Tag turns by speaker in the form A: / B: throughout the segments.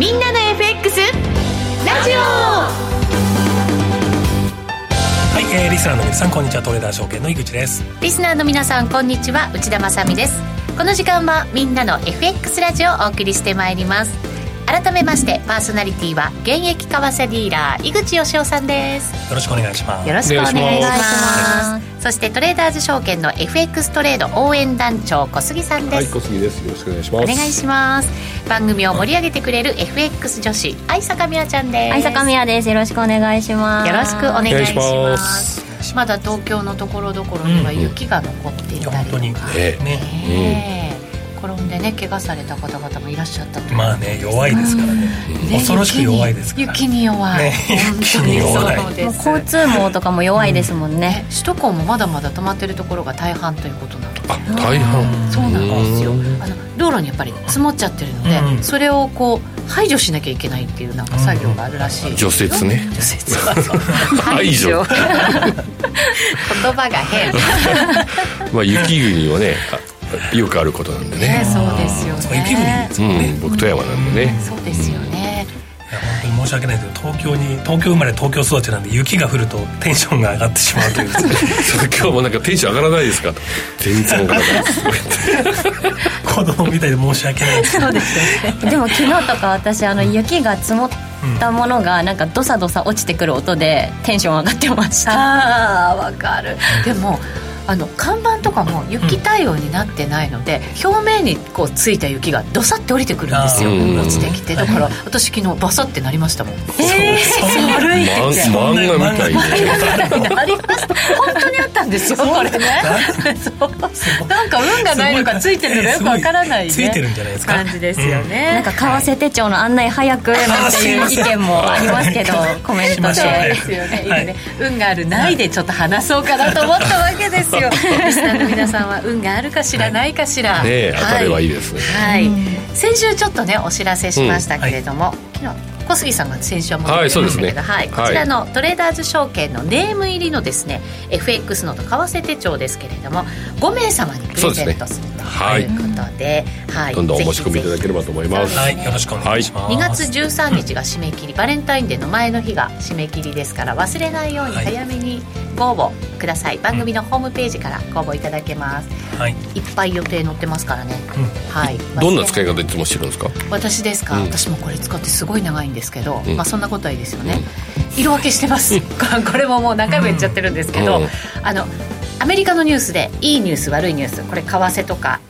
A: みんなの FX ラジオ。
B: はい、えー、リスナーの皆さんこんにちは。トレーダー証券の井口です。
A: リスナーの皆さんこんにちは。内田まさです。この時間はみんなの FX ラジオをお送りしてまいります改めましてパーソナリティは現役為替ディーラー井口義雄さんです。
B: よろしくお願いします。
A: よろしくお願いします。そしてトレーダーズ証券の FX トレード応援団長小杉さんです。
C: はい小杉です。よろしくお願いします。お
A: 願いします。番組を盛り上げてくれる FX 女子愛坂美和ちゃんです。
D: 愛坂美和です。よろしくお願いします。
A: よろしくお願いします。まだ東京のところどころには雪が残っていたりとか、うん、本当に。ねね、うん転んでね怪我された方々もいらっしゃったと
B: まあね弱いですからね、ね恐ろしく弱いですから。
A: 雪に弱い、ね、
B: 雪に弱い。
D: です交通網とかも弱いですもんね、
A: うん、首都高もまだまだ止まってるところが大半ということなので。
C: あ大半。
A: そうなんですよ。あの道路にやっぱり積もっちゃってるので、うん、それをこう排除しなきゃいけないっていうなんか作業があるらしい、
C: 除雪ね。
A: 除雪は
C: 排除。
A: 言葉が変。
C: まあ雪国はねよくあることなんでね。
A: そうですよね。
B: 雪国ね、
C: うん、僕富山なんでね、
A: そうですよね、
B: いや本当に申し訳ないけど東京に東京生まれ東京育ちなんで雪が降るとテンションが上がってしまうという。
C: 今日もなんかテンション上がらないですか全然上がらないです。
B: 子供みたいで申し訳ない
A: そうですよね。
D: でも昨日とか私あの雪が積もったものがなんかどさどさ落ちてくる音でテンション上がってました。
A: ああわかる。でもあの看板とかも雪対応になってないので、うん、表面にこうついた雪がどさって降りてくるんですよ。落ちてきて。だから私昨日バサってなりましたもん。え
D: えー、悪いって
C: 漫画みたい。
A: になりました 本当にあったんですよこれ。ねなんか運がないのかついてるのかよくわからない、ね、
B: ついてるんじゃないですか
A: 感じですよね、
D: なんか為替手帳の案内早くなんていう意見もありますけどコメントで。
A: ですよね,、はい、ね。運があるないでちょっと話そうかなと思ったわけですよよ。リスナーの皆さんは運があるかしらないかしら、
C: ね当たればいいですね。
A: はい、先週ちょっとねお知らせしましたけれども、昨日小杉さんが先週は持ってきましたけど、はい、ね。はい、こちらのトレーダーズ証券のネーム入りのですね FX のと為替手帳ですけれども5名様にプレゼントするということで、
C: はい、どんどんお申し込みいただければと思います。
B: はいよろしくお願いします、2
A: 月13日が締め切りバレンタインデーの前の日が締め切りですから忘れないように早めにご応募ください、番組のホームページからご応募いただけます、はい、いっぱい予定載ってますからね、
C: うん、はい。どんな使い方いつもしてるんですか？
A: 私ですか、うん、私もこれ使ってすごい長いんですけど、うん、まあそんなことはいいですよね、色分けしてます。これももう何回も言っちゃってるんですけど、あのアメリカのニュースでいいニュース悪いニュースこれ為替とか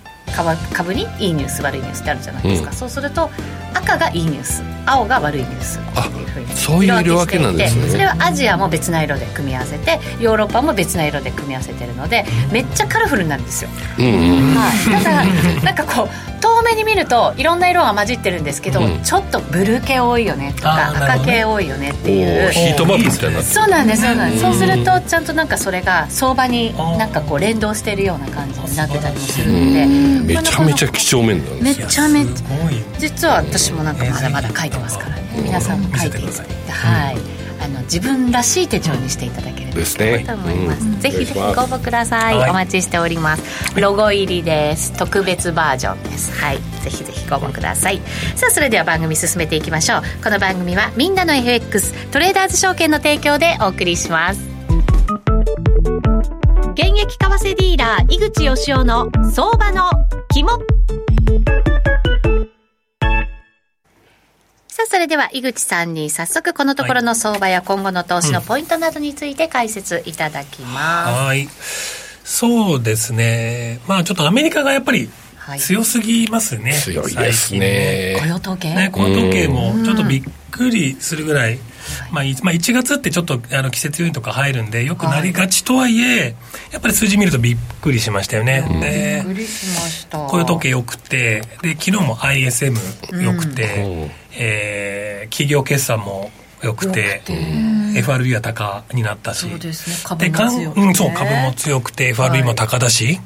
A: 株にいいニュース悪いニュースってあるじゃないですか、うん、そうすると赤がいいニュース青が悪いニュース。っていうふうに
C: そういう色分けなんですね。
A: それはアジアも別な色で組み合わせてヨーロッパも別な色で組み合わせてるのでめっちゃカラフルになるんですよ、うんうん、はい、だからなんかこう遠目に見るといろんな色が混じってるんですけど、うん、ちょっとブルー系多いよねとか赤系多いよねっていう。
C: ヒートマップみたいな
A: そうなんですそうなんです。そうするとちゃんとなんかそれが相場になんかこう連動してるような感じになってたりもするので
C: めちゃめちゃ几帳面だ
A: ね。めちゃめちゃ実は私もなんかまだまだ書いてますからね皆さんも書いていただいてはいあの自分らしい手帳にしていただければですね。と思います、うん、ぜひぜひご応募ください、はい、お待ちしております。ロゴ入りです。特別バージョンです。はい。ぜひぜひご応募ください。さあそれでは番組進めていきましょう。この番組はみんなの FX トレーダーズ証券の提供でお送りします。現役為替ディーラー井口義雄の相場の肝さあ、それでは井口さんに早速このところの相場や今後の投資のポイントなどについて解説いただきます。
B: はい。そうですね。まあちょっとアメリカがやっぱり強すぎますね。
C: 強いですね。
A: 雇用統計？
B: ね、雇用統計もちょっとびっくりするぐらい、まあ、まあ、1月ってちょっとあの季節要因とか入るんでよくなりがちとはいえ、やっぱり数字見るとびっくりしましたよね。
A: でびっくりしました。
B: 雇用統計よくてで昨日も ISM よくて、うん、えー、企業決算もよくて、FRB は高になったし、
A: そうですね、株も強くて、
B: うん、そう、株も強くて、FRB も高だし、はい、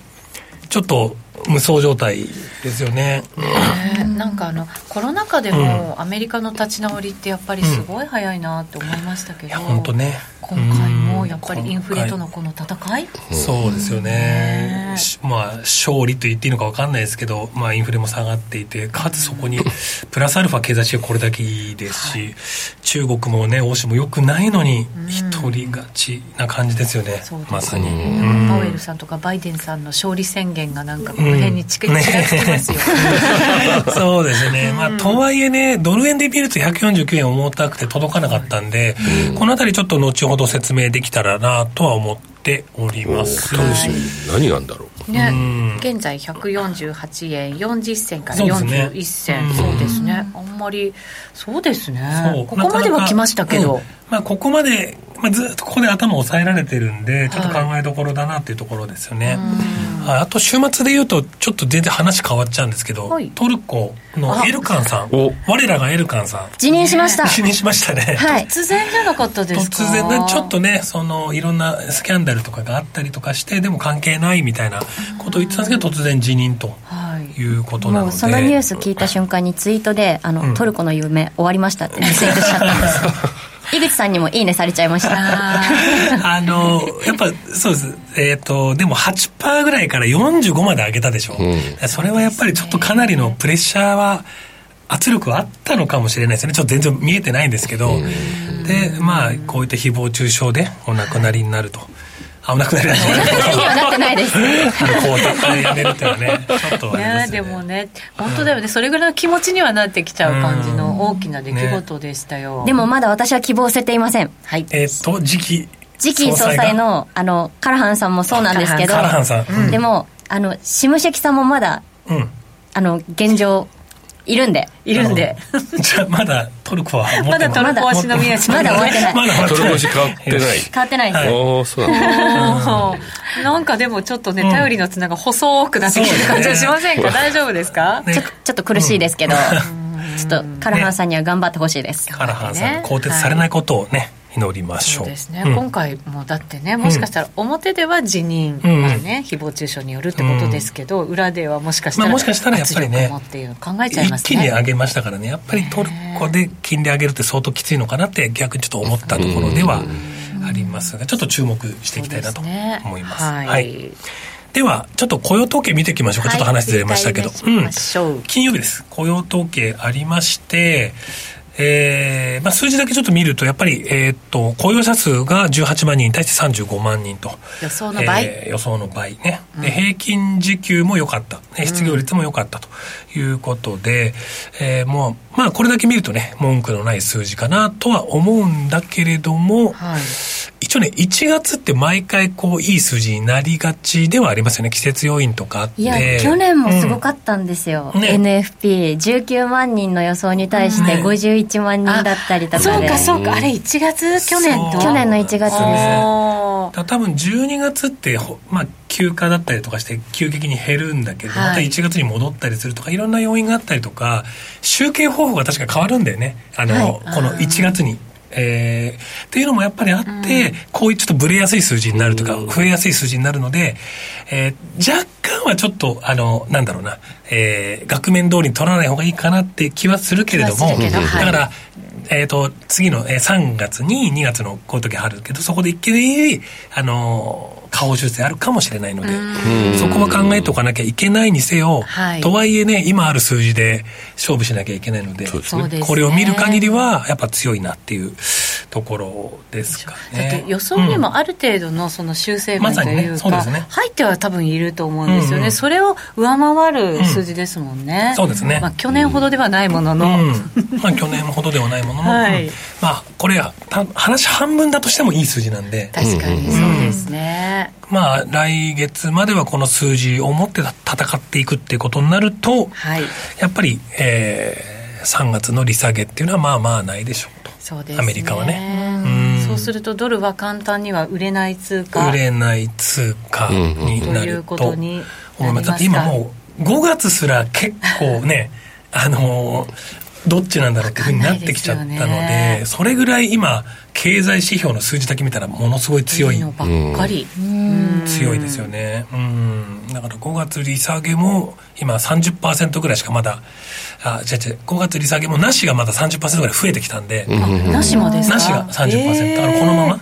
B: ちょっと無双状態ですよね、
A: えー、なんかあのコロナ禍でもアメリカの立ち直りってやっぱりすごい早いなって思いましたけど、
B: うん、本当ね。
A: 今回やっぱりインフレとのこの戦い、
B: そうですよね、まあ、勝利と言っていいのか分かんないですけど、まあ、インフレも下がっていて、かつそこに プラスアルファ経済指標これだけいいですし、はい、中国もね、欧州もよくないのに、一人勝ちな感じですよね、まさに、
A: パウエルさんとかバイデンさんの勝利宣言がなんか、この辺に近づいてますよ、
B: ね、そうですね、まあ、とはいえね、ドル円で見ると149円重たくて届かなかったんで、このあたりちょっと後ほど説明できたらなとは思っております。
C: 楽しみ、何があるんだろ
A: う。ね、現在148円40銭から41銭そうですね。ですね、あんまりそうですね。ここまでは来ましたけど、うん、
B: まあ、ここまで、まあ、ずっとここで頭を押さえられてるんでちょっと考えどころだなっていうところですよね、はい、あと週末でいうとちょっと全然話変わっちゃうんですけど、はい、トルコのエルカンさん。我らがエルカンさん。
D: 辞任しました。
B: 辞任しましたね、
A: はい、突然じゃなかったです
B: か？突然ねちょっとねそのいろんなスキャンダルとかがあったりとかしてでも関係ないみたいなことを言ってたんですけど突然辞任と。はい。いうことなので。
D: もうそのニュース聞いた瞬間にツイートで「あの、うん、トルコの夢終わりました」ってツイートしちゃったんですよ 井口さんにもいいねされちゃいました。
B: あのやっぱそうです。えっ、ー、とでも8%ぐらいから45まで上げたでしょ、うん、それはやっぱりちょっとかなりのプレッシャーは圧力はあったのかもしれないですね。ちょっと全然見えてないんですけど。でまあこういった誹謗中傷でお亡くなりになると。危なくなりました
D: ね。にはなってないです。こ
B: うやめるっていうのはね、ちょっと
A: ね。でもね、本当だよね、それぐらいの気持ちにはなってきちゃう感じの大きな出来事でしたよ。
D: でもまだ私は希望捨てていません。
B: はい。えっと、時期。
D: 次期総裁の、あの、カラハンさんもそうなんですけど、でも、あの、シムシェキさんもまだ、あの、現状、いるんで。
A: いるんで。
B: じゃあまだトルコは
A: まだトルコは忍び
D: 足まだ終わってない。まだ
C: トルコ足変わってない。変
D: わってないです。
C: おおそう。な
A: なんかでもちょっとね、頼りの綱が細くなってきてる感じはしませんか？大丈夫ですか？
D: ちょちょっと苦しいですけど、ちょっとカラハンさんには頑張ってほしいです。
B: カラハンさん、更迭されないことをね、祈りましょう。そう
A: ですね、うん、今回もだってね、もしかしたら表では辞任、うん、まあね、誹謗中傷によるってことですけど、うん、裏ではもしかしたら、まあ、
B: もしかしたらやっぱりね、
A: っていう考えちゃいます
B: ね。一気に上げましたからね、やっぱりトルコで金利上げるって相当きついのかなって逆にちょっと思ったところではありますが、ちょっと注目していきたいなと思います。すね、はい、はいでは、ちょっと雇用統計見ていきましょうか。はい、ちょっと話ずれましたけど。うん。金曜日です。雇用統計ありまして、えーまあ、数字だけちょっと見ると、やっぱり、えー、っと雇用者数が18万人に対して35万人と、
A: 予想の倍、
B: えー、予想の倍ね、うん、で平均時給も良かった、失業率も良かったということで、うん、えー、もう、まあ、これだけ見るとね、文句のない数字かなとは思うんだけれども、はい。一応ね、1月って毎回こう、いい数字になりがちではありますよね。季節要因とか
D: いや、去年もすごかったんですよ。うん。ね、NFP19 万人の予想に対して51万人だったりとか、
A: そうかそうか。あれ1月？去年と？
D: 去年の1月です。多
B: 分12月って、まあ、休暇だったりとかして急激に減るんだけど、はい、また1月に戻ったりするとかいろんな要因があったりとか集計方法が確か変わるんだよね。あの、はい、この1月に。えー、っていうのもやっぱりあって、うん、こういうちょっとブレやすい数字になるとか、増えやすい数字になるので、えー、若干はちょっと、あの、なんだろうな、えー、額面通りに取らない方がいいかなって気はするけれども、だから、えっ、ー、と、次の、えー、3月に2月のこういう時あるけど、そこで一気に、あのー、下方修正あるかもしれないので、そこは考えておかなきゃいけないにせよ、はい、とはいえね、今ある数字で勝負しなきゃいけないので、でね、これを見る限りは、やっぱ強いなっていうところですかね。
A: だって予想にもある程度のその修正分というか、まね、入っては多分いると思うんですよね。うんうん、それを上回る数字ですもんね。
B: うん、そうですね。
A: まあ去年ほどではないものの。うん、
B: まあ去年ほどではないものの、はい、まあこれは話半分だとしてもいい数字なんで。
A: 確かにそうですね。
B: まあ、来月まではこの数字を持って戦っていくっていうことになると、はい、やっぱり、えー、3月の利下げっていうのはまあまあないでしょうと。そうです、ね、アメリカはね。
A: そうするとドルは簡単には売れない通貨。
B: 売れない通貨になると。思います。だって今もう5月すら結構ね あのどっちなんだろうっていうふうになってきちゃったので、ね、それぐらい今経済指標の数字だけ見たらものすごい強い
A: いいばっかり
B: 強いですよね。うん。だから5月利下げも今30%ぐらいしかまだあ違う違う5月利下げもなしがまだ30%ぐらい増えてきたんで、
A: なしもです
B: か？なしが30%、えー、だからこのまま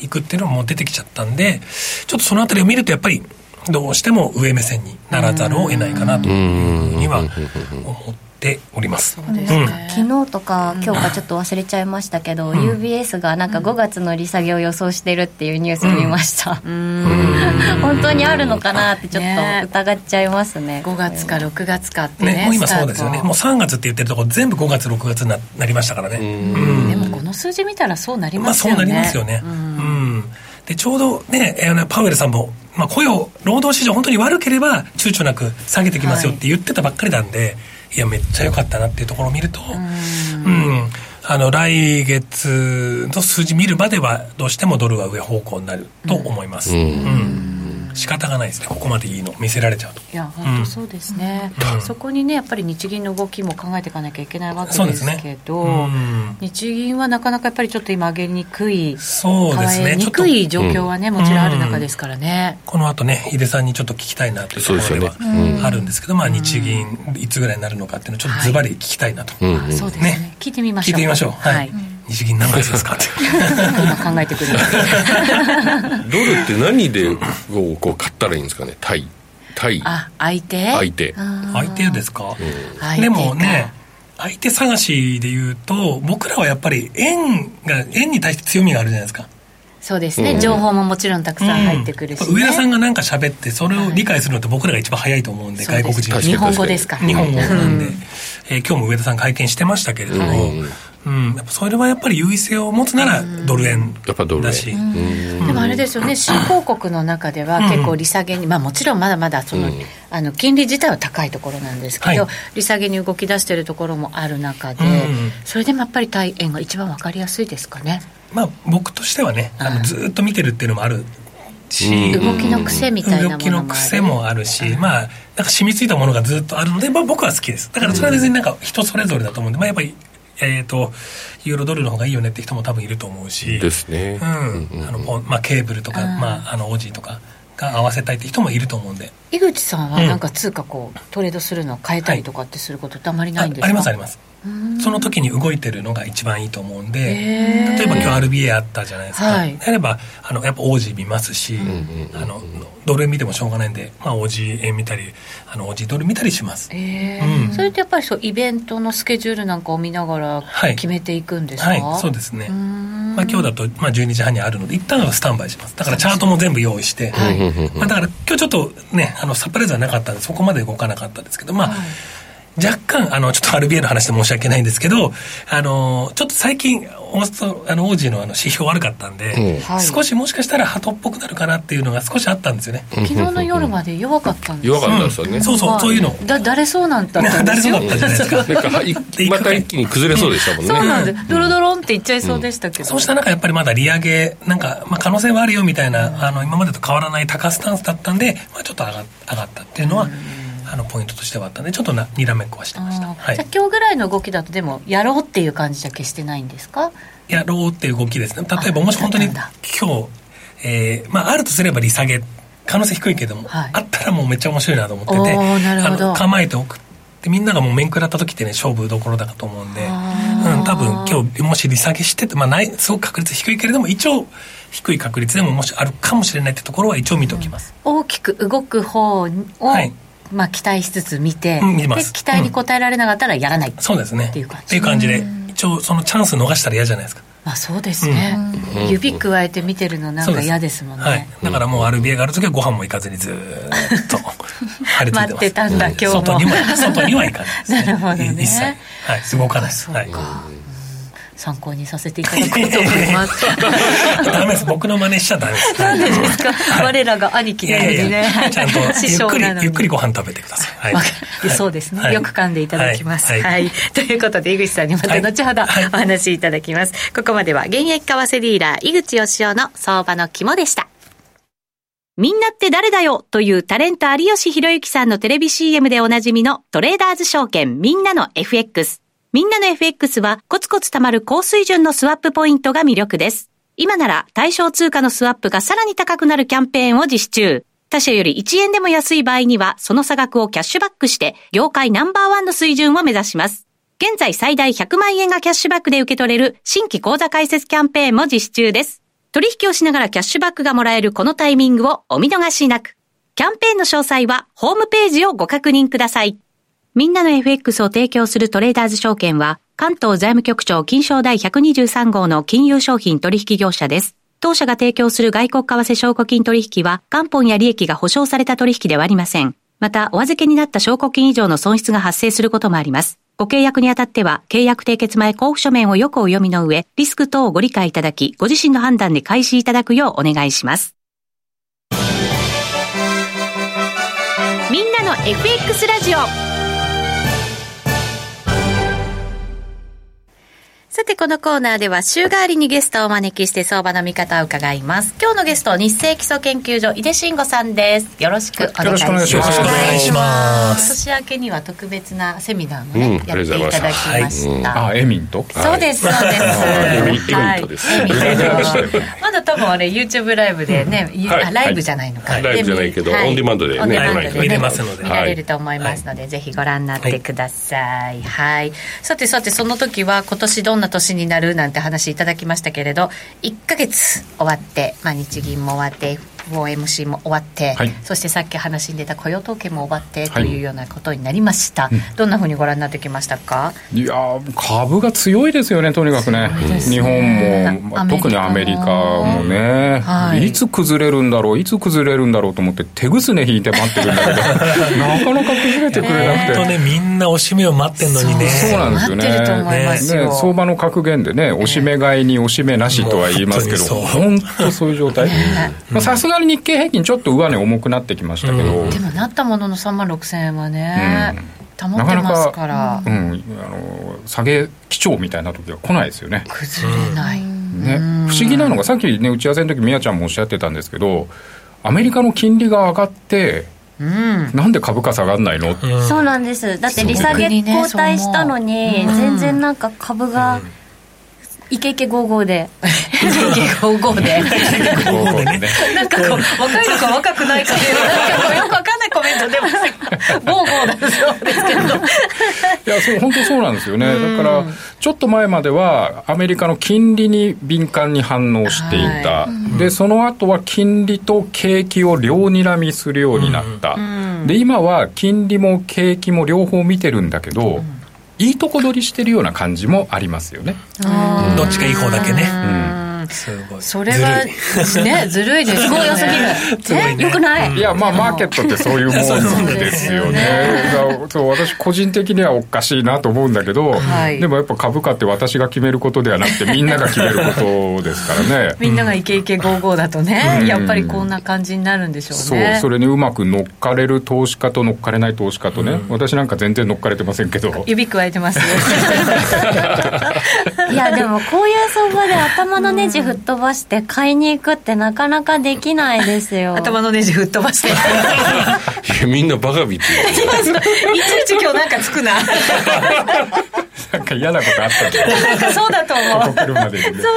B: いいくっていうのも出てきちゃったんでちょっとそのあたりを見るとやっぱりどうしても上目線にならざるを得ないかなというふうには思っております。
D: そうですね、昨日とか今日かちょっと忘れちゃいましたけど、うん、UBS がなんか5月の利下げを予想してるっていうニュース見ました、うん、本当にあるのかなってちょっと疑っちゃいますね。ね
A: 5月か6月かってね
B: ねもう今そうですよね。もう3月って言ってるところ全部5月6月にななりましたからね。
A: でもこの数字見たらそうなりますよ
B: ね、まあ、そうなりますよね。うん。でちょうどねパウエルさんもまあ、雇用、労働市場、本当に悪ければ、躊躇なく下げてきますよって言ってたばっかりなんで、いやめっちゃ良かったなっていうところを見るとうん、あの来月の数字見るまではどうしてもドルは上方向になると思います。うん、うん仕方がないですね。ここまでいいの。見せられちゃうと。
A: いや本当そうですね、うん、そこにねやっぱり日銀の動きも考えていかなきゃいけないわけですけど、ね。うん、日銀はなかなかやっぱりちょっと今上げにくい
B: そうですね。
A: にくい状況はね、もちろんある中ですからね、
B: この後ね井出さんにちょっと聞きたいなというところではあるんですけど、まあ日銀いつぐらいになるのかっていうのをちょっとズバリ聞きたいなと、
A: はい、そうですね。聞いてみましょう。
B: 聞いてみましょう。はい、はい日銀何月ですかって。
A: 今考えてくる。
C: ドルって何でこう買ったらいいんですかね？対対
A: あ相手？
C: 相手。
B: 相手ですか、うん、でもね相手探しでいうと僕らはやっぱり円が円に対して強みがあるじゃないですか。
A: そうですね、うん、情報ももちろんたくさん入ってくるし、ね。
B: うん、上田さんが何か喋ってそれを理解するのって僕らが一番早いと思うんで、はい、外国人
A: 日本語ですか
B: 日本語なんで、うん、えー、今日も上田さん会見してましたけれども、うんうん、やっぱそれはやっぱり優位性を持つならドル円だし、で
A: もあれですよね新興国の中では結構利下げに、まあもちろんまだまだその、あの金利自体は高いところなんですけど、はい、利下げに動き出しているところもある中で、それでもやっぱり対円が一番わかりやすいですかね？
B: まあ僕としてはねあのずっと見てるっていうのもあるし、
A: 動きの癖みたいなものも動
B: きの癖もあるし、まあなんか染みついたものがずっとあるので、まあ、僕は好きです。だからそれは別になんか人それぞれだと思うんで、まあ、やっぱりえーと、ユーロドルの方がいいよねって人も多分いると思うし。
C: ですね、うん。
B: あのまあ、ケーブルとか、まあ、あのオジーとかが合わせたいって人もいると思うんで。
A: 井口さんはなんか通貨こう、トレードするの変えたりとかってすることってあまりないんですか、
B: ありますありますその時に動いてるのが一番いいと思うんで例えば今日 RBA あったじゃないですか、はい、であればあのやっぱ OG 見ますし、あのドル円見てもしょうがないんで、まあ、OG 円見たりあの OG ドル見たりします、
A: えー。うん、それってやっぱりそうイベントのスケジュールなんかを見ながら決めていくんですか、
B: はい、はい、そうですね。まあ、今日だと、まあ、12時半にあるので一旦はスタンバイします。だからチャートも全部用意して、はい、まあ、だから今日ちょっとねあのサプライズはなかったんでそこまで動かなかったですけどまあ、はい若干、あの、ちょっと RBA の話で申し訳ないんですけど、あの、ちょっと最近、オースト、あの、オージーのあの指標悪かったんで、うん、少しもしかしたら鳩っぽくなるかなっていうのが少しあったんですよね。
A: 昨日の夜まで弱かったんです
C: 弱かったですよね。
B: そうそう、そういうの。
A: だ、誰そうなんだったんです
B: よ。誰そうだったじゃないですか。
C: また一気に崩れそうでしたもんね。
A: そうなんです。ドロドロンっていっちゃいそうでしたけど。
B: そうした中、やっぱりまだ利上げ、なんか、まあ可能性はあるよみたいな、あの、今までと変わらない高スタンスだったんで、まあちょっと上が上がったっていうのは、あのポイントとしてはあったんでちょっとなにらめっこはしてました、
A: はい、じゃ今日ぐらいの動きだとでもやろうっていう感じじゃ決してないんですか？
B: やろうっていう動きですね。例えばもし本当に今日、えーまあ、あるとすれば利下げ可能性低いけども、はい、あったらもうめっちゃ面白いなと思っててあの構えておくってみんながもう面食らった時ってね勝負どころだと思うんで、うん、多分今日もし利下げしてて、まあ、ないすごく確率低いけれども一応低い確率でももしあるかもしれないってところは一応見ておきます、
A: うん、大きく動く方を、はいまあ、期待しつつ見て、
B: うん、見
A: で期待に応えられなかったらやらない、
B: そうですね。っていう感じ。っていう感じで一応そのチャンス逃したら嫌じゃないですか。
A: まあそうですね、うん、指くわえて見てるのなんか嫌ですもんね、はい、
B: だからもう RBA がある時はご飯も行かずにずっと
A: 張り付いて待ってたんだ、今日も
B: 外には外には行かないです、
A: ね、なるほどね。
B: 一切はい。動かないです。はい
A: 参考にさせていただこうと思います。
B: ダメです。僕の真似しちゃダメです。
A: なんでですか、はい、我らが兄貴なんですね。
B: ちゃんと ゆっくりゆっくりご飯食べてください、
A: はい、そうですね、はい、よく噛んでいただきます、はい、はい、ということで井口さんにまた後ほどお話しいただきます、ここまでは現役為替ディーラー井口義雄の相場の肝でした。みんなって誰だよというタレント有吉弘行さんのテレビ CM でおなじみのトレーダーズ証券みんなの FX。みんなの FX はコツコツ貯まる高水準のスワップポイントが魅力です。今なら対象通貨のスワップがさらに高くなるキャンペーンを実施中。他社より1円でも安い場合には、その差額をキャッシュバックして、業界ナンバーワンの水準を目指します。現在最大100万円がキャッシュバックで受け取れる新規口座開設キャンペーンも実施中です。取引をしながらキャッシュバックがもらえるこのタイミングをお見逃しなく。キャンペーンの詳細はホームページをご確認ください。みんなの FX を提供するトレーダーズ証券は、関東財務局長金賞第123号の金融商品取引業者です。当社が提供する外国為替証拠金取引は、元本や利益が保証された取引ではありません。また、お預けになった証拠金以上の損失が発生することもあります。ご契約にあたっては、契約締結前交付書面をよくお読みの上、リスク等をご理解いただき、ご自身の判断で開始いただくようお願いします。みんなの FX ラジオさて、このコーナーでは週替わりにゲストをお招きして相場の見方を伺います。今日のゲスト、日清基礎研究所、井出慎吾さんです。よろしくお願いします。よろしくお願いします。年明けには特別なセミナーもね、うん、やっていただきました。
E: はい、あ、エミント？
A: そうです、そうです。エミントです。まだ多分あれ、YouTube ライブでね、ライブじゃないのか。
C: ライブじゃないけど、オンディマンドでね、
B: 見れますので。
A: 見られると思いますので、ぜひご覧になってください。はい。さてさて、その時は今年どんなな年になるなんて話いただきましたけれど1か月終わって、まあ、日銀も終わって FOMC も終わって、はい、そしてさっき話に出た雇用統計も終わってというようなことになりました、はい、どんなふうにご覧になってきましたか？
E: いや株が強いですよねとにかくね、ね、日本も、まあ、特にアメリカもね、はい、いつ崩れるんだろういつ崩れるんだろうと思って手ぐすね引いて待ってるんだけど なかなか崩れてくれなくて、
B: ね、みんなおしめを待ってんのにね。
E: そうなんですよね。ね。相場の格言でねおしめ買いにおしめなしとは言いますけど本当そう。いう状態。さすがに日経平均ちょっと上値重くなってきましたけど、
A: うん、でもなったものの3万6000円はね、うん、保ってますから。
E: うん、あの下げ基調みたいな時は来ないですよね。
A: 崩れない、
E: ね、不思議なのがさっきね打ち合わせの時みやちゃんもおっしゃってたんですけどアメリカの金利が上がってうん、なんで株価下がらないの、
D: うん、そうなんです。だって利下げ後退したのに、全然なんか株が、イケイケゴーゴーで。イケイケゴーゴーで。なんかこう若いのか若くないかっていうなんかこうよくわかんないコメント出ますゴーゴーだそうですけど
E: いやそう本当そうなんですよね。だからちょっと前まではアメリカの金利に敏感に反応していた、はい、でその後は金利と景気を両睨みするようになった、うん、で今は金利も景気も両方見てるんだけど、うんいいとこ取りしてるような感じもありますよね。
B: どっちかいい方だけね。うん
A: すごい。それがねずるいですごい良すぎるよくない。
E: いやまあマーケットってそういうもんですよね。そう私個人的にはおかしいなと思うんだけど、はい、でもやっぱ株価って私が決めることではなくてみんなが決めることですからね。
A: みんながイケイケゴーゴーだとね、うん、やっぱりこんな感じになるんでしょうね。
E: そうそれにうまく乗っかれる投資家と乗っかれない投資家とね、うん、私なんか全然乗っかれてませんけど。
A: 指くわえてます。
D: いやでもこういう相場で頭のネジ吹っ飛ばして買いに行くってなかなかできないですよ。
A: 頭のネジ吹っ飛ばして。い
C: やみんなバカビってい
A: ちいち今日なんかつくな。
E: なんか嫌なことあったんだ
A: なんかそうだと思う。そう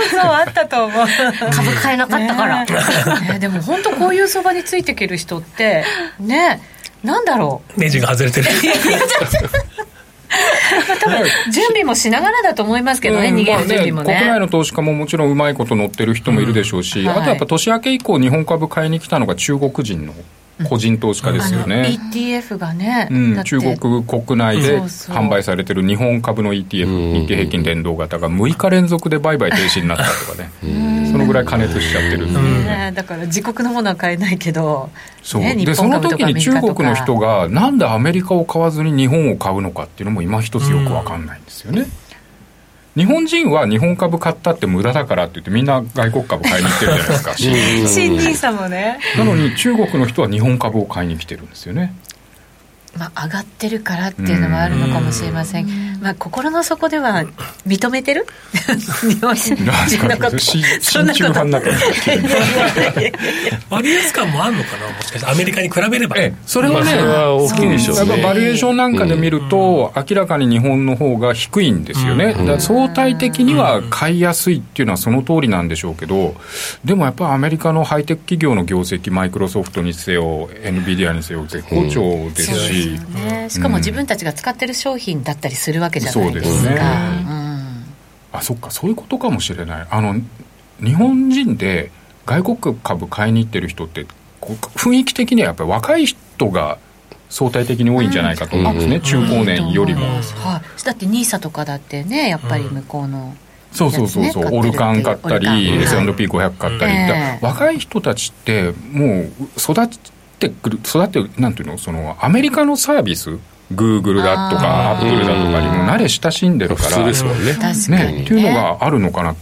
A: そうあったと思う。
D: 株買えなかったから、
A: ね、でも本当こういう相場についていける人ってねなんだろ
B: う。ネジが外れてる
A: 多分準備もしながらだと思いますけどね、うん、逃げる準備もね、
E: ね、国内の投資家ももちろんうまいこと乗ってる人もいるでしょうし、うん。はい、あとやっぱ年明け以降日本株買いに来たのが中国人の個人投資家ですよね、
A: うん、ETF がね、
E: うん、中国国内で販売されてる日本株の ETF 日経平均連動型が6日連続で売買停止になったとかね。そのぐらい加熱しちゃってるんで、
A: ね、だから自国のものは買えないけど
E: そう、ね、でその時に中国の人がなんでアメリカを買わずに日本を買うのかっていうのも今一つよく分かんないんですよね、日本人は日本株買ったって無駄だからって言ってみんな外国株買いに行ってるじゃないですか。
A: 新ニーサもね
E: なのに中国の人は日本株を買いに来てるんですよね
A: まあ、上がってるからっていうのもあるのかもしれません、まあ、心の底では認めてる？日本人
E: のこと。親中派になって
B: 割安感もあるのかな？もしかしてアメリカに比べれば、ええ、
E: それはね、まあ、大きいでしょう、ね、バリエーションなんかで見ると、明らかに日本の方が低いんですよね、だ相対的には買いやすいっていうのはその通りなんでしょうけどでもやっぱりアメリカのハイテク企業の業績マイクロソフトにせよ NVIDIA にせよ絶好調ですし、
A: し、ね、しかも自分たちが使ってる商品だったりするわけじゃないですか、うん、
E: あそっか。そういうことかもしれない。あの日本人で外国株買いに行ってる人って雰囲気的にはやっぱり若い人が相対的に多いんじゃないかと思うんですね、うん、中高年よりも、はい、
A: だって NISA とかだってねやっぱり向こうの、
E: そうそうそうそう、オルカン買ったり S&P500 買ったり、えー、若い人たちってもう育ってくる育ってなんていうの？そのアメリカのサービス？グーグルだとかアップルだとかにも慣れ親しんでるから、
C: ですもんね。
E: ね。っていうのがあるのかな。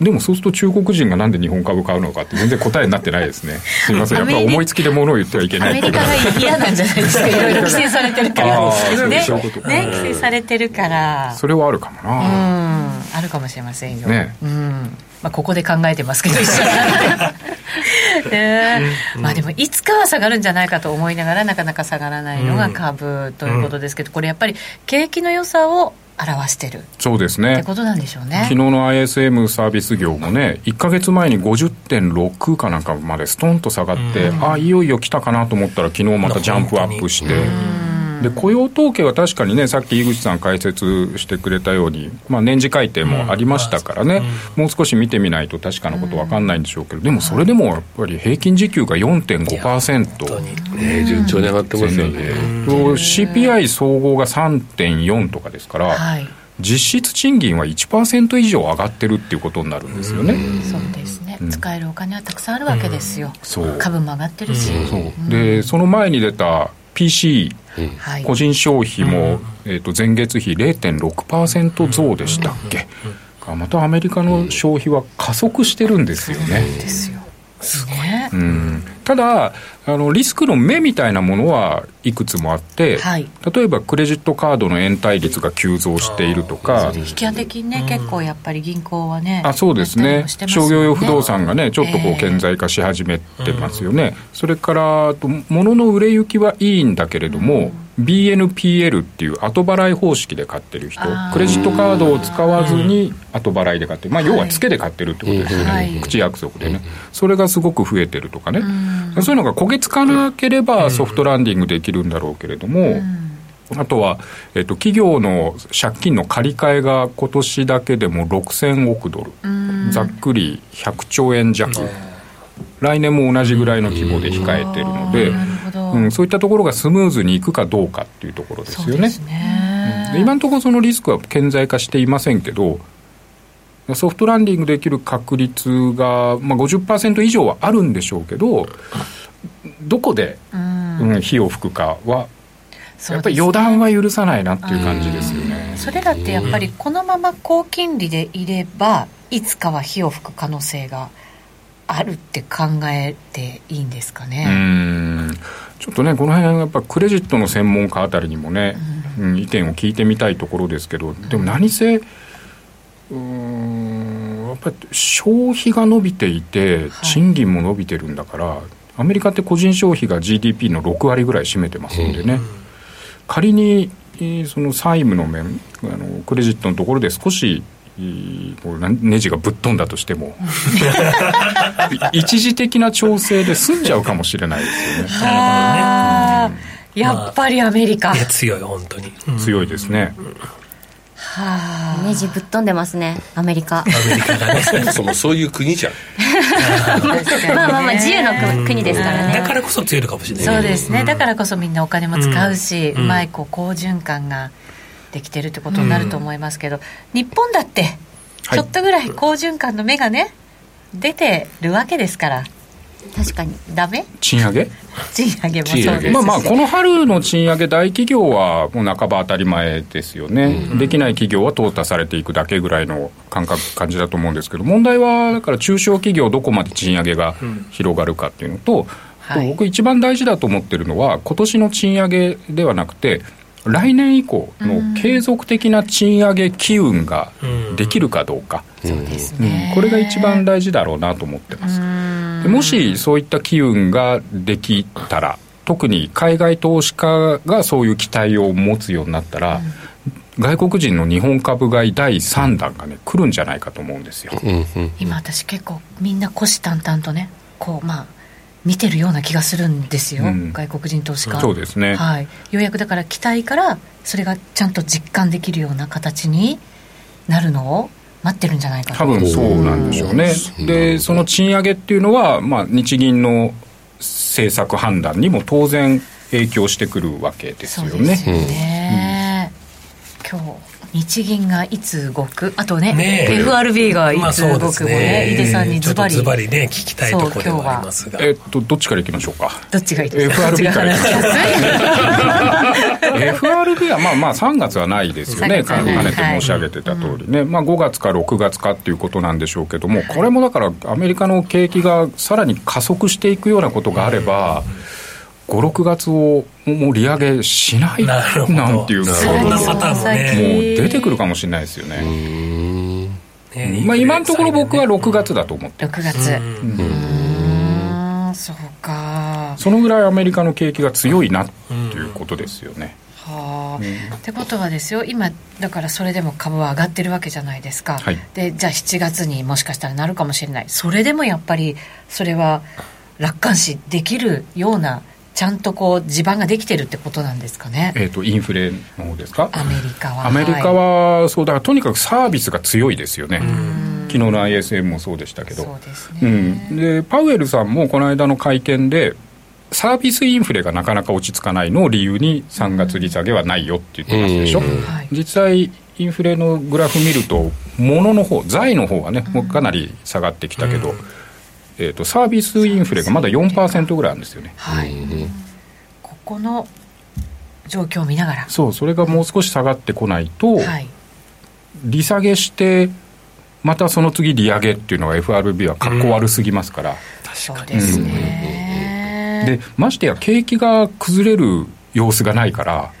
E: でもそうすると中国人がなんで日本株買うのかって全然答えになってないですね。すみません。やっぱり思いつきでものを言ってはいけないア
A: メリカが嫌なんじゃないですか。いろいろ規制されてるか。らね。ね規制されてるから。
E: それはあるかもな。うん。
A: あるかもしれませんよ、ね。うん。まあ、ここで考えてますけど一緒 ね、まあでもいつかは下がるんじゃないかと思いながらなかなか下がらないのが株ということですけど、これやっぱり景気の良さを表してる。
E: そうですね。
A: ってことなんでしょうね。
E: 昨日の ISM サービス業もね1か月前に50.6かなんかまでストンと下がって、ああいよいよ来たかなと思ったら昨日またジャンプアップして。で雇用統計は確かにねさっき井口さん解説してくれたように、まあ、年次改定もありましたからね、もう少し見てみないと確かなこと分かんないんでしょうけど、でもそれでもやっぱり平均時給が4.5%、
C: ね、順調に上がってますよね、
E: CPI 総合が3.4とかですから、はい、実質賃金は1%以上上がってるっていうことになるんですよね。
A: そうですね、うん、使えるお金はたくさんあるわけですよ、株も上がってるし、
E: でその前に出た PC、うん、個人消費も、えー、と前月比0.6%増でしたっけ、またアメリカの消費は加速してるんですよね。
A: ですよ
E: すごい、うん、ただあのリスクの目みたいなものはいくつもあって、はい、例えばクレジットカードの延滞率が急増しているとか
A: 引き当て金ね、うん、結構やっぱり銀行はね
E: あそうですね、ね、商業用不動産がねちょっとこう顕在化し始めてますよね、えー、それからと物の売れ行きはいいんだけれども、うん BNPL っていう後払い方式で買ってる人クレジットカードを使わずに後払いで買ってる、まあ、要はツケで買ってるってことですよね、はい、口約束でね。それがすごく増えてるとかね。そういうのが焦げつかなければソフトランディングできるんだろうけれどもあとは、えっと、企業の借金の借り換えが今年だけでも6000億ドル。ざっくり100兆円弱。来年も同じぐらいの規模で控えてるので、うん、そういったところがスムーズにいくかどうかっていうところですよね。ね。うん、今のところそのリスクは顕在化していませんけどソフトランディングできる確率が、まあ50、以上はあるんでしょうけどどこで、うん、火を吹くかはやっぱり予断は許さないなっていう感じですよね。
A: それだってやっぱりこのまま高金利でいればいつかは火を吹く可能性があるって考えていいんですかね。
E: うん。ちょっとねこの辺やっぱクレジットの専門家あたりにもね、うん、意見を聞いてみたいところですけどでも何せうんやっぱり消費が伸びていて賃金も伸びてるんだから、はい、アメリカって個人消費が GDP の6割ぐらい占めてますんでね、うん、仮にその債務の面あのクレジットのところで少しこうネジがぶっ飛んだとしても。一時的な調整で済んじゃうかもしれないですよね。
A: なるほどね、やっぱりアメリカ、
B: いや強い本当に、
E: うん、強いですね、
D: はあ、ネジぶっ飛んでますねアメリカ。アメリカ
C: がね。そもそもそういう国じゃん。
D: まあまあまあ自由の国ですからね。
B: だからこそ強いのかもしれない。
A: そうですね。だからこそみんなお金も使うし、うまいこう好循環ができてるってことになると思いますけど、日本だってちょっとぐらい好循環の芽がね出てるわけですから。確かに。ダメ？
E: 賃上げ？
A: 賃上げもそうです。
E: まあまあこの春の賃上げ大企業はもう半ば当たり前ですよね、うん、できない企業は淘汰されていくだけぐらいの感覚感じだと思うんですけど問題はだから中小企業どこまで賃上げが広がるかっていうのと、うん、僕一番大事だと思ってるのは今年の賃上げではなくて来年以降の継続的な賃上げ機運ができるかどうか、
A: うん、
E: これが一番大事だろうなと思ってます。でもしそういった機運ができたら特に海外投資家がそういう期待を持つようになったら、うん、外国人の日本株買い第3弾がね来るんじゃないかと思うんですよ。
A: 今私結構みんな虎視眈々とねこうまあ見てるような気がするんですよ、うん、外国人投資家
E: そうですね、
A: はい、ようやくだから期待からそれがちゃんと実感できるような形になるのを待ってるんじゃないか
E: 多分そうなんでしょうね。で、その賃上げっていうのは、まあ、日銀の政策判断にも当然影響してくるわけですよね。そうですよ
A: ね。うん、今日日銀がいつ動く？あとねね FRB がいつ動くもね,、井出さんにズバリ。
B: ズバリね聞きたいところではありますが。
E: えっとどっちからいきましょうか？
A: どっちがいいです
E: か？FRB からいきましょう FRB はまあまあ3月はないですよね。かねて申し上げてた通りね、まあ5月か6月かっていうことなんでしょうけどもこれもだからアメリカの景気がさらに加速していくようなことがあれば、56月をもう利上げしない？なんていう
B: そんなパターンも
E: ね。もう出てくるかもしれないですよね。まあ今のところ僕は6月だと思って
A: 6月。うん。そうか。
E: そのぐらいアメリカの景気が強いなっていうことですよね、
A: はあ、うん、ってことはですよ今だからそれでも株は上がってるわけじゃないですか、はい、でじゃあ7月にもしかしたらなるかもしれない。それでもやっぱりそれは楽観視できるようなちゃんとこう地盤ができてるってことなんですかね。
E: えっ、ー、とインフレの方ですか？
A: アメリカは。
E: アメリカは、はい、そうだからとにかくサービスが強いですよね。昨日の ISM もそうでしたけど。
A: そうですね。
E: うん。でパウエルさんもこの間の会見で。サービスインフレがなかなか落ち着かないのを理由に3月利下げはないよって言ってますでしょ、実際インフレのグラフ見ると物の方財の方はねもうかなり下がってきたけど、えーと、サービスインフレがまだ4%ぐらいあるんですよね。
A: はい、ここの状況を見ながら。
E: そうそれがもう少し下がってこないと、はい、利下げしてまたその次利上げっていうのは FRB はかっこ悪すぎますから、うん、
A: 確かに
E: うん、でましてや景気が崩れる様子がないから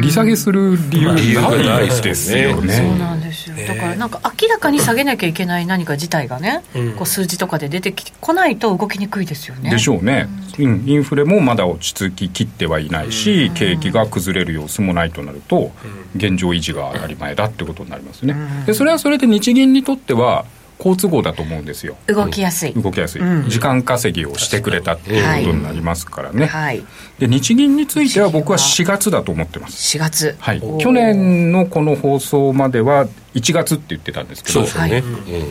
E: 利下げする理由ないですよね。
A: そうなんですよ。だからなんか明らかに下げなきゃいけない何か事態がね、こう数字とかで出てこないと動きにくいですよね。
E: でしょうね。うん、インフレもまだ落ち着ききってはいないし、景気が崩れる様子もないとなると、現状維持が当たり前だってことになりますね。でそれはそれで日銀にとっては好都合だと思うんですよ。
A: 動きやすい、
E: 動きやすい、うん、時間稼ぎをしてくれたっていうことになりますからね、はい、で日銀については僕は4月だと思ってます。
A: 4月。
E: はい。去年のこの放送までは1月って言ってたんですけど
C: そうですね、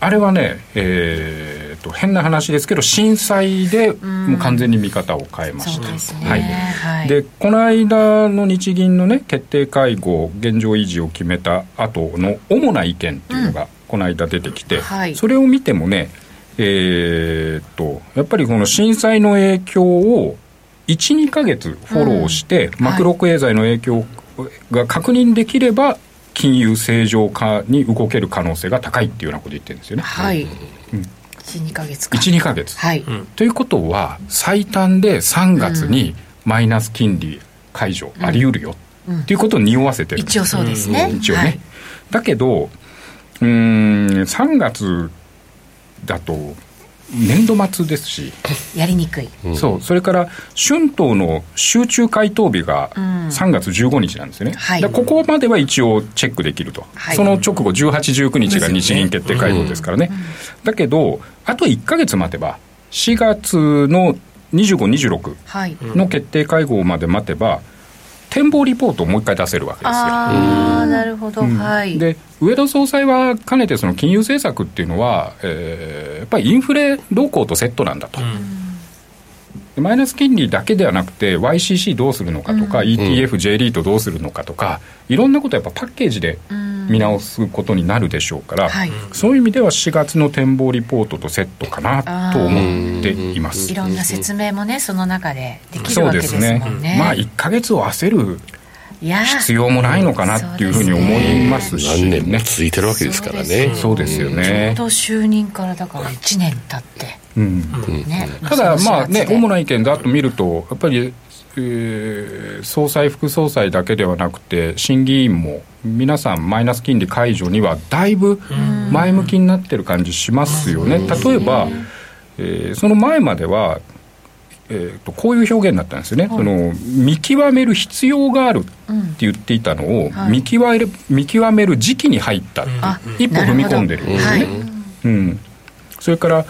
E: あれはね、えーと、変な話ですけど震災でもう完全に見方を変えました、
A: うんね、はい、
E: はい、でこの間の日銀のね決定会合現状維持を決めた後の主な意見っていうのが、この間出てきて、はい、それを見てもね、えー、っとやっぱりこの震災の影響を12か月フォローして、うん、マクロ経済の影響が確認できれば、金融正常化に動ける可能性が高いっていうようなこと言ってるんですよね。
A: はい、うん。12か月
E: か。12か月、はい、ということは最短で3月にマイナス金利解除あり得るよ、うん、っていうことを匂わせてる
A: 一応そうですね、
E: 一応ね、はい、だけどうん3月だと年度末ですし。
A: やりにくい、
E: そう。それから春闘の集中回答日が3月15日なんですよね、うんはい、ここまでは一応チェックできると、はい、その直後18、19日が日銀決定会合ですからね、ねうん、だけどあと1か月待てば4月の25、26の決定会合まで待てば、展望リポートをもう一回出せるわけですよ。
A: ああ、なるほど、うん、はい。
E: で、上田総裁はかねてその金融政策っていうのは、えー、やっぱりインフレ動向とセットなんだと。うん、マイナス金利だけではなくて YCC どうするのかとか、うん、ETF、J リートどうするのかとかいろんなことやっぱパッケージで見直すことになるでしょうから、はい、そういう意味では4月の展望リポートとセットかなと思っています。
A: いろんな説明もねその中でできるわけですもんね。そうですね。
E: まあ1か月を焦る必要もないのかなっていうふうに思いますし、
C: ね、何年も続いてるわけですからね。
E: そうですよね。
A: ちょうど就任からだから1年経って。うん、
E: ね、ただまあね主な意見だと見るとやっぱりえー、総裁、副総裁だけではなくて、審議員も皆さん、マイナス金利解除にはだいぶ前向きになってる感じしますよね。例えば、えー、その前までは、えーと、こういう表現だったんですよね、はい、その見極める必要があるって言っていたのを、うんはい、見極める見極める時期に入った、うん、一歩踏み込んでるんですね。はい、うん、それから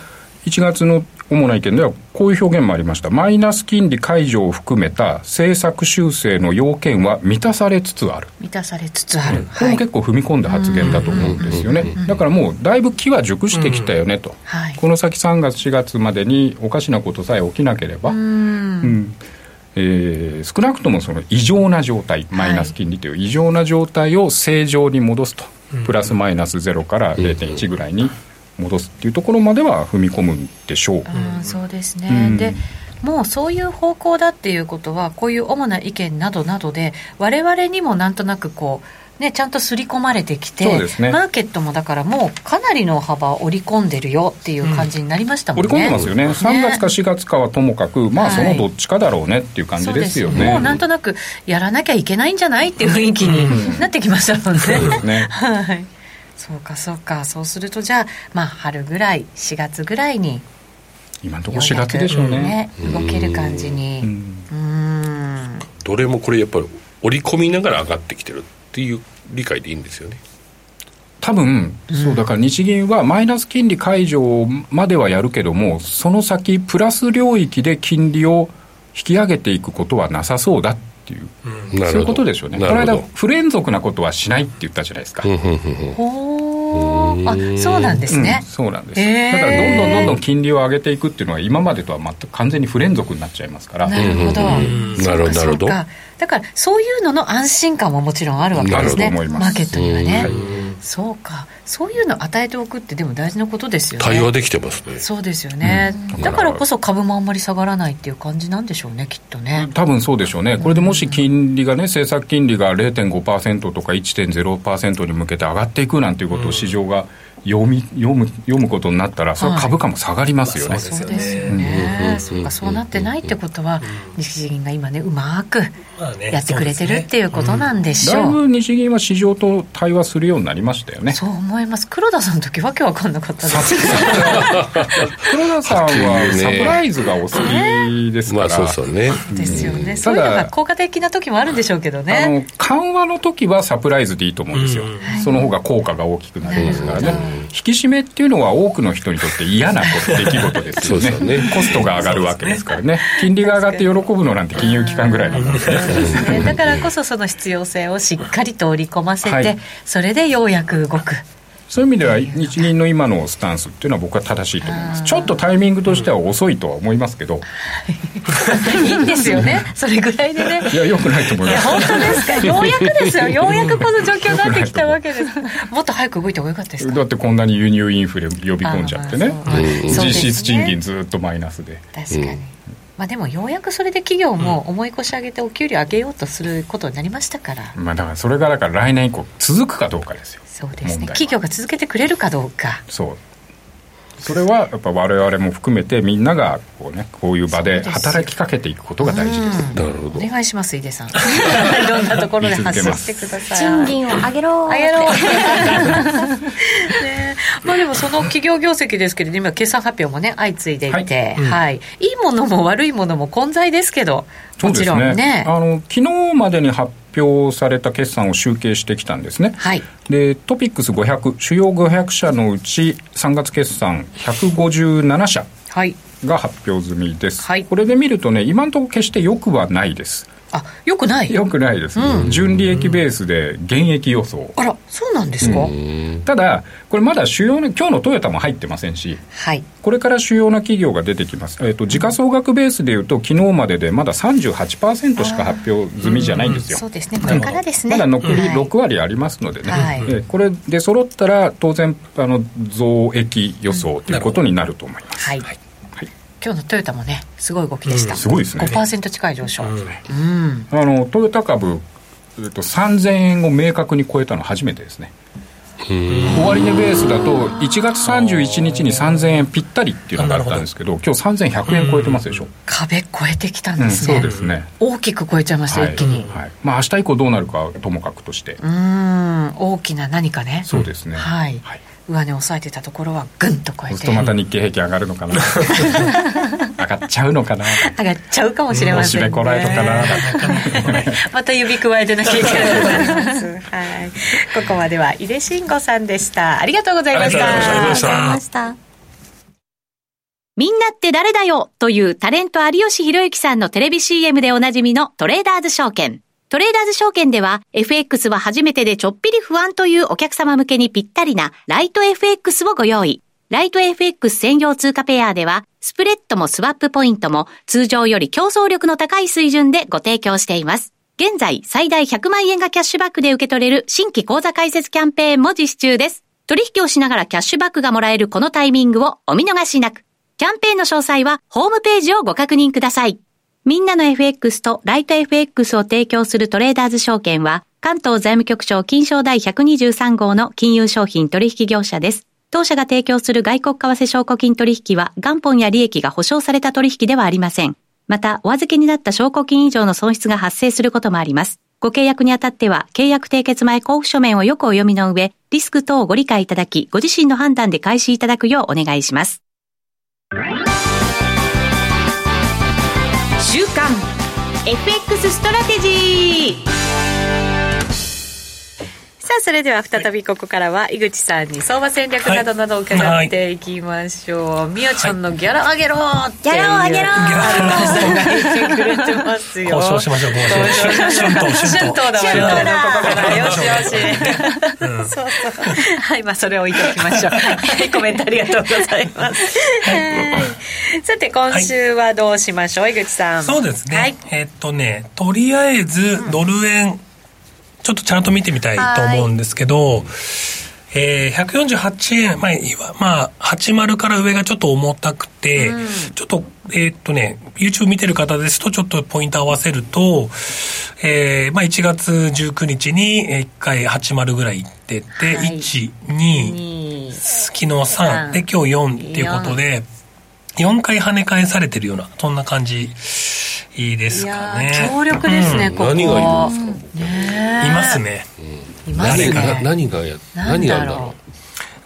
E: 1月の主な意見ではこういう表現もありました。マイナス金利解除を含めた政策修正の要件は満たされつつある。
A: 満たされつつある、
E: これも結構踏み込んだ発言だと思うんですよね。だからもうだいぶ木は熟してきたよねと、はい、この先3月4月までにおかしなことさえ起きなければ。うん。えー、少なくともその異常な状態マイナス金利という異常な状態を正常に戻すと、プラスマイナス0から0.1ぐらいに戻すっていうところまでは踏み込むんでしょう。
A: うん、そうですね、うん、でもうそういう方向だっていうことはこういう主な意見などなどで我々にもなんとなくこうね、ちゃんと刷り込まれてきて、ね、マーケットもだからもうかなりの幅を織り込んでるよっていう感じになりましたもんね、
E: うん、織り込んでますよね、3月か4月かはともかく、まあそのどっちかだろうねっていう感じですよね、
A: はい、もうなんとなくやらなきゃいけないんじゃないっていう雰囲気になってきましたもんね。そうですね。はいそうかそうか。そうするとじゃあまあ春ぐらい4月ぐらいに
E: 今のところ4月でしょうね、
A: ね、動ける感じに。うん。
C: どれもこれやっぱり織り込みながら上がってきてるっていう理解でいいんですよね。
E: 多分、そうだから日銀はマイナス金利解除まではやるけどもその先プラス領域で金利を引き上げていくことはなさそうだっていう、うん、そういうことでしょうね。この間不連続なことはしないって言ったじゃないですか、
A: あそうなんですね、
E: うん、そうなんです、えー、だからどんどんどんどん金利を上げていくっていうのは今までとは全く完全に不連続になっちゃいますから。
A: なるほど、なるほどなるほどだからそういうのの安心感ももちろんあるわけですね。マーケットにはね、そうか。そういうのを与えておくってでも大事なことですよね。
C: 対話できてますね。
A: そうですよね、うん、だからこそ株もあんまり下がらないっていう感じなんでしょうねきっとね。
E: 多分そうでしょうね。これでもし金利がね政策金利が0.5%とか1.0%に向けて上がっていくなんていうことを市場が、うん読み読む読むことになったら、それ株価も下がりますよね。はい、
A: そうですよね。そうかそうなってないってことは、日銀が今ねうまくやってくれてるっていうことなんでしょう。
E: だいぶ日銀は市場と対話するようになりましたよね。
A: そう思います。黒田さんの時わけわかんなかったです。
E: 黒田さんはサプライズがお好きですから。まあ
C: そうそうね。
A: ですよね。そういうのが効果的な時もあるんでしょうけどね。あの
E: 緩和の時はサプライズでいいと思うんですよ。その方が効果が大きくなりますからね。引き締めっていうのは多くの人にとって嫌な出来事ですよね。ね。コストが上がるわけですからね。金利が上がって喜ぶのなんて金融機関ぐらいなんです
A: ね。だからこそその必要性をしっかりと織り込ませて、はい、それでようやく動く
E: そういう意味では日銀の今のスタンスっていうのは僕は正しいと思います。ちょっとタイミングとしては遅いとは思いますけど。
A: い。いんですよ。ね それぐらいでね。
E: いやよくないと思います。
A: 本当ですか？ようやくですよ。ようやくこの状況になってきたわけです。もっと早く動いた方がよかったです
E: だってこんなに輸入インフレ呼び込んじゃってね。実質賃金ずっとマイナスで。
A: 確かに、まあ、でもようやくそれで企業も思い越し上げてお給料上げようとすることになりましたから、
E: まあ、だからそれがだから来年以降続くかどうかですよ。
A: そうですね。企業が続けてくれるかどうか。
E: そうそれはやっぱ我々も含めてみんながこうねこういう場で働きかけていくことが大事です。
C: なるほ
A: ど。お願いします井出さん。いろんなところで発信してください。
D: 賃金を上げろ
A: 上げろ。ね、まあでもその企業業績ですけれど今決算発表もね相次いでいて、はい、はい、いいものも悪いものも混在ですけど、もちろんね。ね
E: あの昨日までに発表された決算を集計してきたんですね、はい、でトピックス500主要500社のうち3月決算157社が発表済みです、はい、これで見るとね今のところ決してよくはないです
A: あよくない？
E: よくないです、うん、純利益ベースで減益予想。
A: あらそうなんですか、
E: ただこれまだ主要な今日のトヨタも入ってませんし、はい、これから主要な企業が出てきます、えーと、時価総額ベースでいうと昨日まででまだ38%しか発表済みじゃないんですよ、
A: そうですね。これからですね。
E: まだ残り6割ありますのでね、はい、えー、これで揃ったら当然あの増益予想ということになると思います、はい
A: 今日のトヨタもねすごい動きでした、うん、
E: すごいですね。
A: 5%近い上昇、うん、
E: あのトヨタ株、えっと、3000円を明確に超えたの初めてですね。終値ベースだと1月31日に3000円ぴったりっていうのがあったんですけど今日3100円超えてますでしょ。
A: 壁超えてきたんですね、
E: うん、そうですね。
A: 大きく超えちゃいました、はい、一気に、
E: はい、まあ明日以降どうなるかともかくとして。
A: うん。大きな何かね。
E: そうですね。
A: はい、はい上値を抑えてたところはぐんと超えて。そう
E: するとまた日経平均上がるのかな。上がっちゃうのかな。
A: 上がっちゃうかもしれませんね。
E: 締めこらえとかな。
A: また指くわえてなきゃいけないと思います。はい。ここまでは井出慎吾さんでした。ありがとうございました。ありがとうございました。みんなって誰だよというタレント有吉弘行さんのテレビ CM でおなじみのトレーダーズ証券。トレーダーズ証券では FX は初めてでちょっぴり不安というお客様向けにぴったりなライト FX をご用意。ライト FX 専用通貨ペアではスプレッドもスワップポイントも通常より競争力の高い水準でご提供しています。現在最大100万円がキャッシュバックで受け取れる新規口座開設キャンペーンも実施中です。取引をしながらキャッシュバックがもらえるこのタイミングをお見逃しなく。キャンペーンの詳細はホームページをご確認ください。みんなの FX とライト FX を提供するトレーダーズ証券は、関東財務局長金賞第123号の金融商品取引業者です。当社が提供する外国為替証拠金取引は元本や利益が保証された取引ではありません。また、お預けになった証拠金以上の損失が発生することもあります。ご契約にあたっては、契約締結前交付書面をよくお読みの上、リスク等をご理解いただき、ご自身の判断で開始いただくようお願いします。週刊 FX ストラテジー、それでは再びここからは、井口さんに相場戦略などなどを伺っていきましょう。みやちゃんのギャラ上げろ
D: ギャラ上げろギャ
A: ラ上げろくれてますよ。
B: 交渉しましょう、交渉。春闘、
A: 春闘。だわよ。よしよし。そうそう。はい、まあ、それを置いておきましょう。はい、コメントありがとうございます。さて、今週はどうしましょう、井口さん。
B: そうですね。えっとね、とりあえず、ドル円、ちょっとちゃんと見てみたいと思うんですけど、えー、148円、まあ、まあ、80から上がちょっと重たくて、うん、ちょっと、えー、っとね、YouTube 見てる方ですと、ちょっとポイント合わせると、えー、まあ、1月19日に1回80ぐらい行ってて、はい、1、2、昨日3、で、今日4っていうことで、4回跳ね返されてるような、そんな感じいいですかね。
A: 強力ですね、うん、ここ。
C: 何がいるんですか、
B: ね、いますね。
C: いますね。何がや、何があるんだろ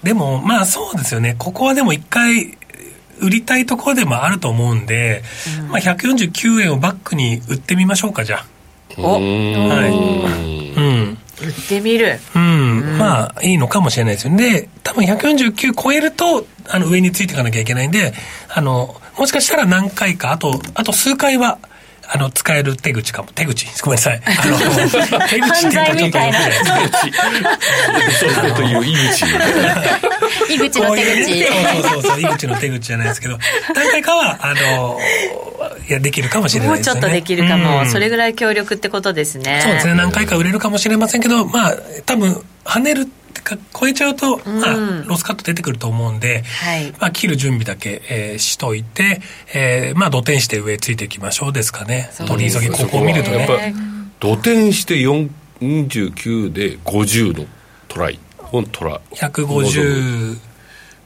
B: う？でも、まあそうですよね。ここはでも一回、売りたいところでもあると思うんで、うん、まあ149円をバックに売ってみましょうか、じゃあ。
A: おはい。うん。売ってみる。
B: うん。まあ、いいのかもしれないですよね。で、多分149超えると、あの、上についていかなきゃいけないんで、あの、もしかしたら何回か、あと、あと数回は、あの、使える手口かも。手口ごめんなさい。あの、手口って
D: 言うとちょっとな。
C: そうという井口。
D: 井口の手口。
B: そうそうそう、井口の手口じゃないですけど、何回かは、あの、いや、できるかもしれないですね。
A: もうちょっとできるかも。それぐらい強力ってことですね。
B: そうですね。何回か売れるかもしれませんけど、まあ、多分、跳ねるか超えちゃうと、まあ、ロスカット出てくると思うんで、はい、まあ、切る準備だけ、えー、しといて、えー、まあ、土転して上ついていきましょうですかね。取り急ぎ、ここを見るとね。やっぱ、
C: 土転して49で50のトライ。トラ
B: 150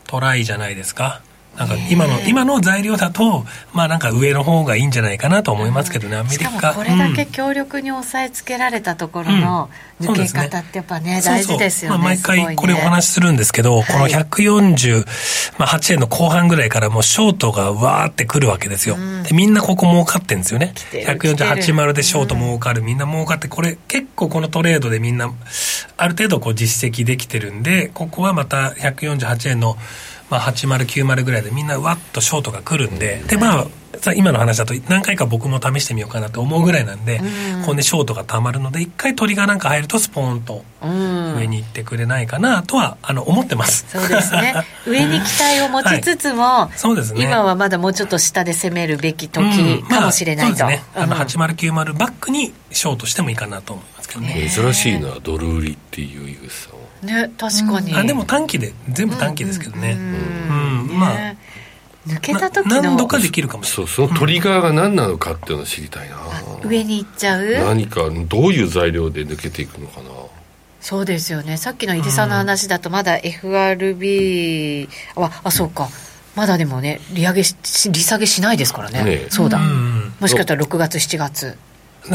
B: トライじゃないですか。なんか今の、今の材料だと、まあなんか上の方がいいんじゃないかなと思いますけどね、アメリカ。し
A: かもこれだけ強力に押さえつけられたところの抜け方ってやっぱね、大事ですよね。
B: まあ、毎回これお話しするんですけど、この148円の後半ぐらいからもうショートがわーってくるわけですよ。でみんなここ儲かってんですよね。148でショート儲かる、みん。な儲かって、これ結構このトレードでみんなある程度こう実績できてるんで、ここはまた148円のまあ、8090ぐらいでみんなわっとショートが来るんで、で、まあ、今の話だと何回か僕も試してみようかなと思うぐらいなんで、うん、こんでショートがたまるので、一回鳥がなんか入るとスポーンと上に行ってくれないかなとは、あの、思ってます。
A: そうですね。上に期待を持ちつつも、はい、そうですね。今はまだもうちょっと下で攻めるべき時かもしれないと。うんまあ、そうですね。
B: あの、8090バックにショートしてもいいかなと思いますけどね。
C: 珍しいな、ドル売りっていう井口さんは。
A: ね確かに、
B: あでも短期で全部短期ですけどね。うん、まあ
A: 抜けた時
B: の何度かできるかもしれない。
C: そうそのトリガーが何なのかっていうのを知りたいな、
A: 上に行っちゃう？
C: 何かどういう材料で抜けていくのかな。
A: そうですよね。さっきの井出さんの話だとまだ FRB、うん、ああそうか。まだでもね利上げし利下げしないですからね、ね、そうだ、うん、もしかしたら6月7月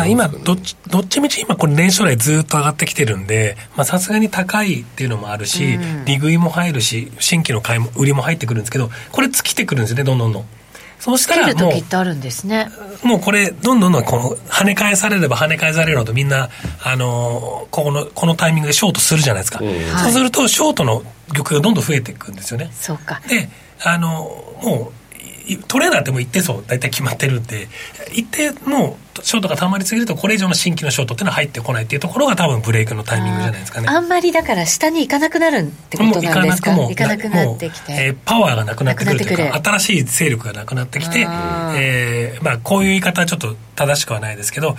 B: 今どっち、どっちみち今これ年初来ずっと上がってきてるんで、まあさすがに高いっていうのもあるし、うん、利食いも入るし、新規の買いも、売りも入ってくるんですけど、これ尽きてくるんですよね、どんどんどん。
A: そうしたらもう、
B: もうこれ、どんどんどんこの跳ね返されれば跳ね返されるのとみんな、あのここの、このタイミングでショートするじゃないですか。うん、そうすると、ショートの玉がどんどん増えていくんですよね。
A: そうか。
B: で、あのもう、トレーダーっても一定層大体決まってるんで。一定のショートがたまりすぎるとこれ以上の新規のショートっていうのは入ってこないっていうところが多分ブレイクのタイミングじゃないですかね。
A: あんまりだから下に行かなくなるってことなんですか行かなくなってきて、
B: えー、パワーがなくなってくるというか新しい勢力がなくなってきて、えーまあ、こういう言い方はちょっと正しくはないですけど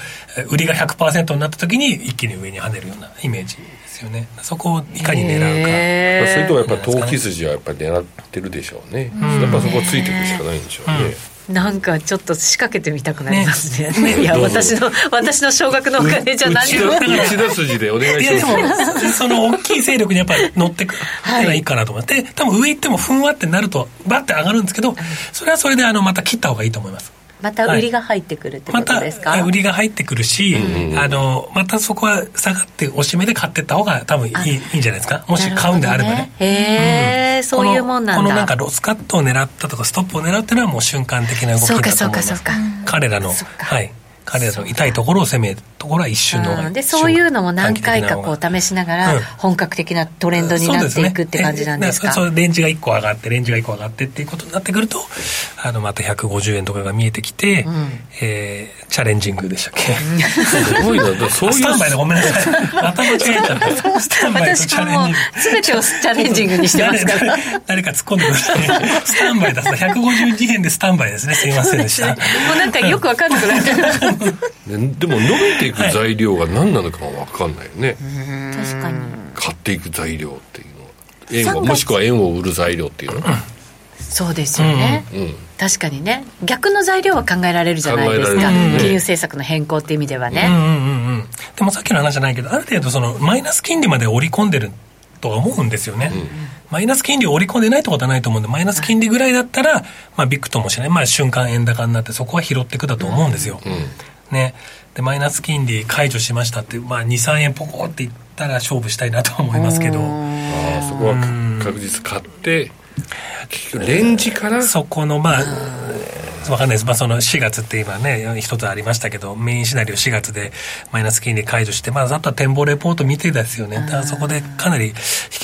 B: 売りが100%になった時に一気に上に跳ねるようなイメージですよね。そこをいかに狙うか、
C: えー、それとはやっぱ投機筋はやっぱり狙ってるでしょうね、やっぱそこついていくしかないんでしょうね、うん。
A: なんかちょっと仕掛けてみたくなりますね。ね。いや私の私の少額のお金じゃ何も。
C: 内田筋でお願いし
B: ます。その大きい勢力にやっぱり乗ってくっていいかなと思って、多分上行ってもふんわってなるとバッて上がるんですけど、それはそれであのまた切った方がいいと思います。
A: また売りが入ってくるってことですか、
B: はい、また売りが入ってくるし、うん、あのまたそこは下がっておしめで買ってった方が多分いいいいんじゃないですか？もし買うんであればね。
A: へえ、うん、そういうもんなんだ。
B: このなんかロスカットを狙ったとかストップを狙っていうのはもう瞬間的な動きだと思います。
A: そうかそうかそうか。
B: 彼らのはい彼らの痛いところを攻めるところは一瞬の、
A: うん、でそういうのも何回かこう試しながら本格的なトレンドになっていくって感じなんですか、
B: そう、ね、レンジが1個上がってレンジが1個上がってっていうことになってくるとあのまた150円とかが見えてきて、うん、えー、チャレンジングでしたっけ？すごいな。そういうスタンバイでごめんなさい。また間違えちゃった。スタンバイ。とチャレンジング。
A: 全てをチャレンジングにしてますから
B: 誰か突っ込んでくださいスタンバイだった。152円でスタンバイですね。すいませんでした。も
A: うなんかよくわかんなくなって
C: でも伸びていく材料が何なのかは分かんないよね、
A: 確かに。
C: 買っていく材料っていうのは。円をもしくは円を売る材料っていうの、
A: そうですよね、うんうん、確かにね。逆の材料は考えられるじゃないですか、ね、金融政策の変更っていう意味ではね、うん。うん
B: うん、でもさっきの話じゃないけどある程度そのマイナス金利まで織り込んでるとは思うんですよね、うん、マイナス金利を織り込んでないってことはないと思うんでマイナス金利ぐらいだったら、まあ、ビッグともしない、まあ、瞬間円高になってそこは拾っていくだと思うんですよ、ね。でマイナス金利解除しましたって、まあ、23円ポコっていったら勝負したいなと思いますけど。
C: あそこは確実買って結局レンジから
B: そこのまあわかんないです、まあ、その4月って今ね一つありましたけどメインシナリオ4月でマイナス金利解除して、まあ、あとは展望レポート見てですよね。だからそこでかなり引き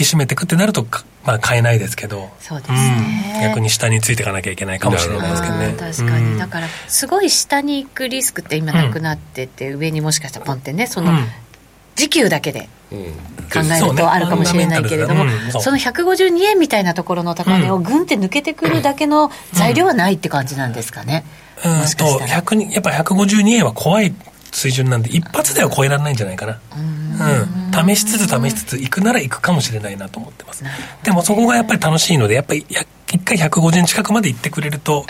B: 締めていくってなるとまあ、買えないですけど。
A: そうですね、
B: うん、逆に下についていかなきゃいけないかもしれないですけどね。
A: 確かに、だからすごい下に行くリスクって今なくなってて、上にもしかしたらポンってねその、時給だけで考えるとあるかもしれないけれども、その152円みたいなところの高値をぐんって抜けてくるだけの材料はないって感じなんですかね、
B: うん、もしかしたら。やっぱ152円は怖い水準なんで一発では超えられないんじゃないかな。うん、試しつつ試しつつ行くなら行くかもしれないなと思ってます。でもそこがやっぱり楽しいのでやっぱり一回150円近くまで行ってくれると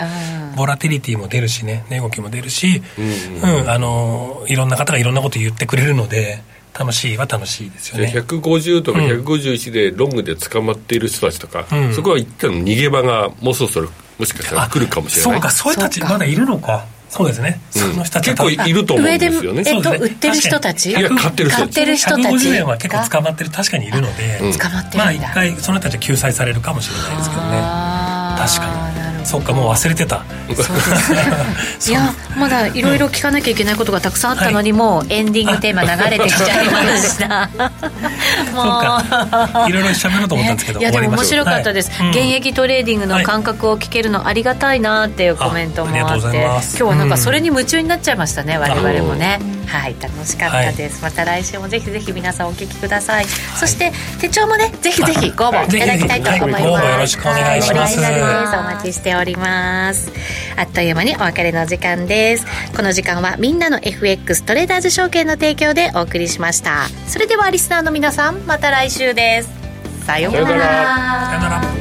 B: ボラティリティも出るしね値動きも出るし、うん、うん、あのいろんな方がいろんなこと言ってくれるので楽しいは楽しいですよね。
C: 150とか151でロングで捕まっている人たちとか、うん、そこは一旦逃げ場がもうそろそろもしかしたら来るかもしれない。
B: そうかそういう人たちまだいるのか。そうですね、
C: その人たち結構いると思うんですよね
A: えっと、売ってる人たち？い
C: や買ってる人たち。買ってる
A: 人たち
B: 150円は結構捕まってる確かにいるので、
A: 捕まってる
B: まあ一回その人たちは救済されるかもしれないですけどね。確かにそっかもう忘れてた。
A: いやまだいろいろ聞かなきゃいけないことがたくさんあったのに、はい、もうエンディングテーマ流れてきちゃいました。
B: もう。いろいろ喋ろうと思ったんですけど、
A: いやでも面白かったです、はい、現役トレーディングの感覚を聞けるのありがたいなっていうコメントもあって今日はなんかそれに夢中になっちゃいましたね、うん、我々もね。はい楽しかったです、また来週もぜひぜひ皆さんお聞きください、そして手帳もねぜひぜひご応募いただきたいと思います、よ
B: ろしくお願いします。
A: お待ちしております。あっという間にお別れの時間です。この時間はみんなの FX トレーダーズ証券の提供でお送りしました。それではリスナーの皆さんまた来週です。さようなら。さようなら。